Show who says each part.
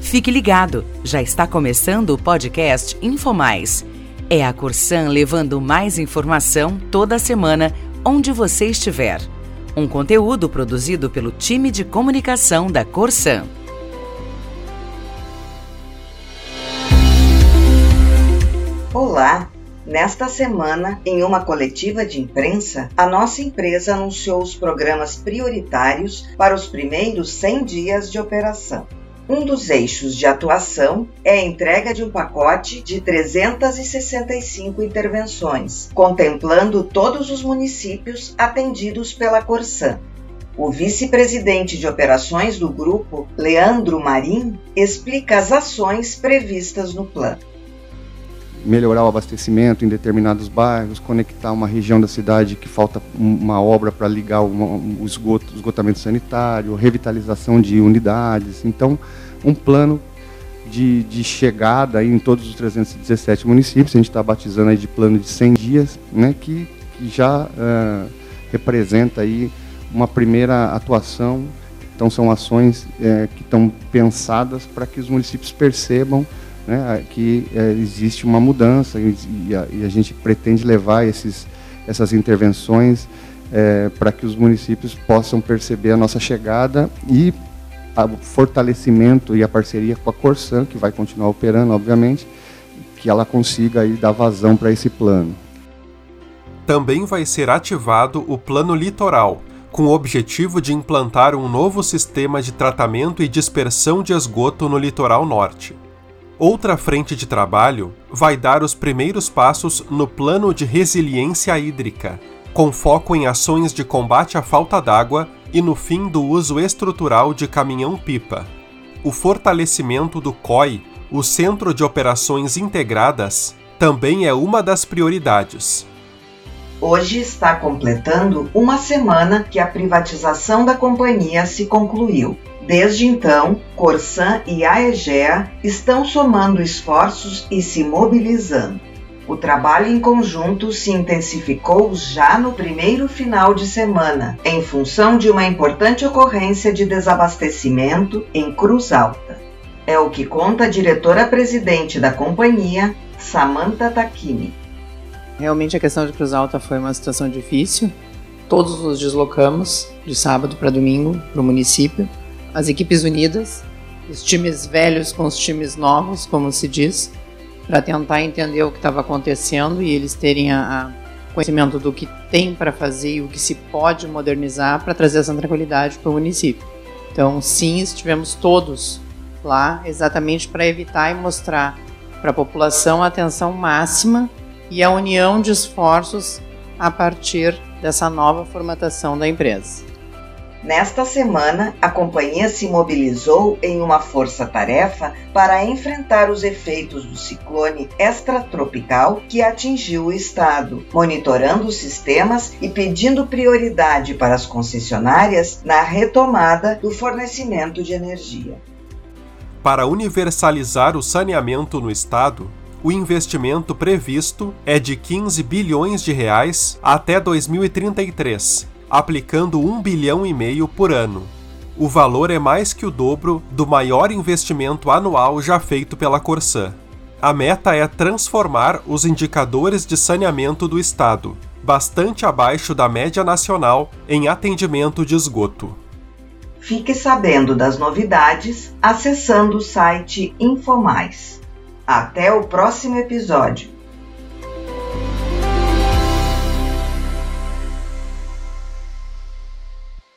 Speaker 1: Fique ligado, já está começando o podcast InfoMais. É a Corsan levando mais informação toda semana, onde você estiver. Um conteúdo produzido pelo time de comunicação da Corsan.
Speaker 2: Olá! Nesta semana, em uma coletiva de imprensa, a nossa empresa anunciou os programas prioritários para os primeiros 100 dias de operação. Um dos eixos de atuação é a entrega de um pacote de 365 intervenções, contemplando todos os municípios atendidos pela Corsan. O vice-presidente de operações do grupo, Leandro Marim, explica as ações previstas no plano.
Speaker 3: Melhorar o abastecimento em determinados bairros, conectar uma região da cidade que falta uma obra para ligar o esgoto, esgotamento sanitário, revitalização de unidades. Então, um plano de, de chegada em todos os 317 municípios, a gente está batizando aí de plano de 100 dias, né, que, que já uh, representa aí uma primeira atuação. Então são ações uh, que estão pensadas para que os municípios percebam né, que uh, existe uma mudança e, e, a, e, a, gente pretende levar esses, essas intervenções para que os municípios possam perceber a nossa chegada e o fortalecimento e a parceria com a Corsan, que vai continuar operando, obviamente, que ela consiga aí dar vazão para esse plano.
Speaker 4: Também vai ser ativado o Plano Litoral, com o objetivo de implantar um novo sistema de tratamento e dispersão de esgoto no litoral norte. Outra frente de trabalho vai dar os primeiros passos no Plano de Resiliência Hídrica, com foco em ações de combate à falta d'água e no fim do uso estrutural de caminhão-pipa. O fortalecimento do COI, o Centro de Operações Integradas, também é uma das prioridades.
Speaker 2: Hoje está completando uma semana que a privatização da companhia se concluiu. Desde então, Corsan e Aegea estão somando esforços e se mobilizando. O trabalho em conjunto se intensificou já no primeiro final de semana, em função de uma importante ocorrência de desabastecimento em Cruz Alta. É o que conta a diretora-presidente da companhia, Samantha Takimi.
Speaker 5: Realmente a questão de Cruz Alta foi uma situação difícil. Todos nos deslocamos de sábado para domingo para o município. As equipes unidas, os times velhos com os times novos, como se diz, para tentar entender o que estava acontecendo e eles terem a, a conhecimento do que tem para fazer e o que se pode modernizar para trazer essa tranquilidade para o município. Então, sim, estivemos todos lá exatamente para evitar e mostrar para a população a atenção máxima e a união de esforços a partir dessa nova formatação da empresa.
Speaker 2: Nesta semana, a companhia se mobilizou em uma força-tarefa para enfrentar os efeitos do ciclone extratropical que atingiu o estado, monitorando os sistemas e pedindo prioridade para as concessionárias na retomada do fornecimento de energia.
Speaker 4: Para universalizar o saneamento no estado, o investimento previsto é de 15 bilhões de reais até 2033 aplicando um bilhão e meio por ano. O valor é mais que o dobro do maior investimento anual já feito pela Corsã. A meta é transformar os indicadores de saneamento do estado, bastante abaixo da média nacional, em atendimento de esgoto.
Speaker 2: Fique sabendo das novidades acessando o site Infomais. Até o próximo episódio.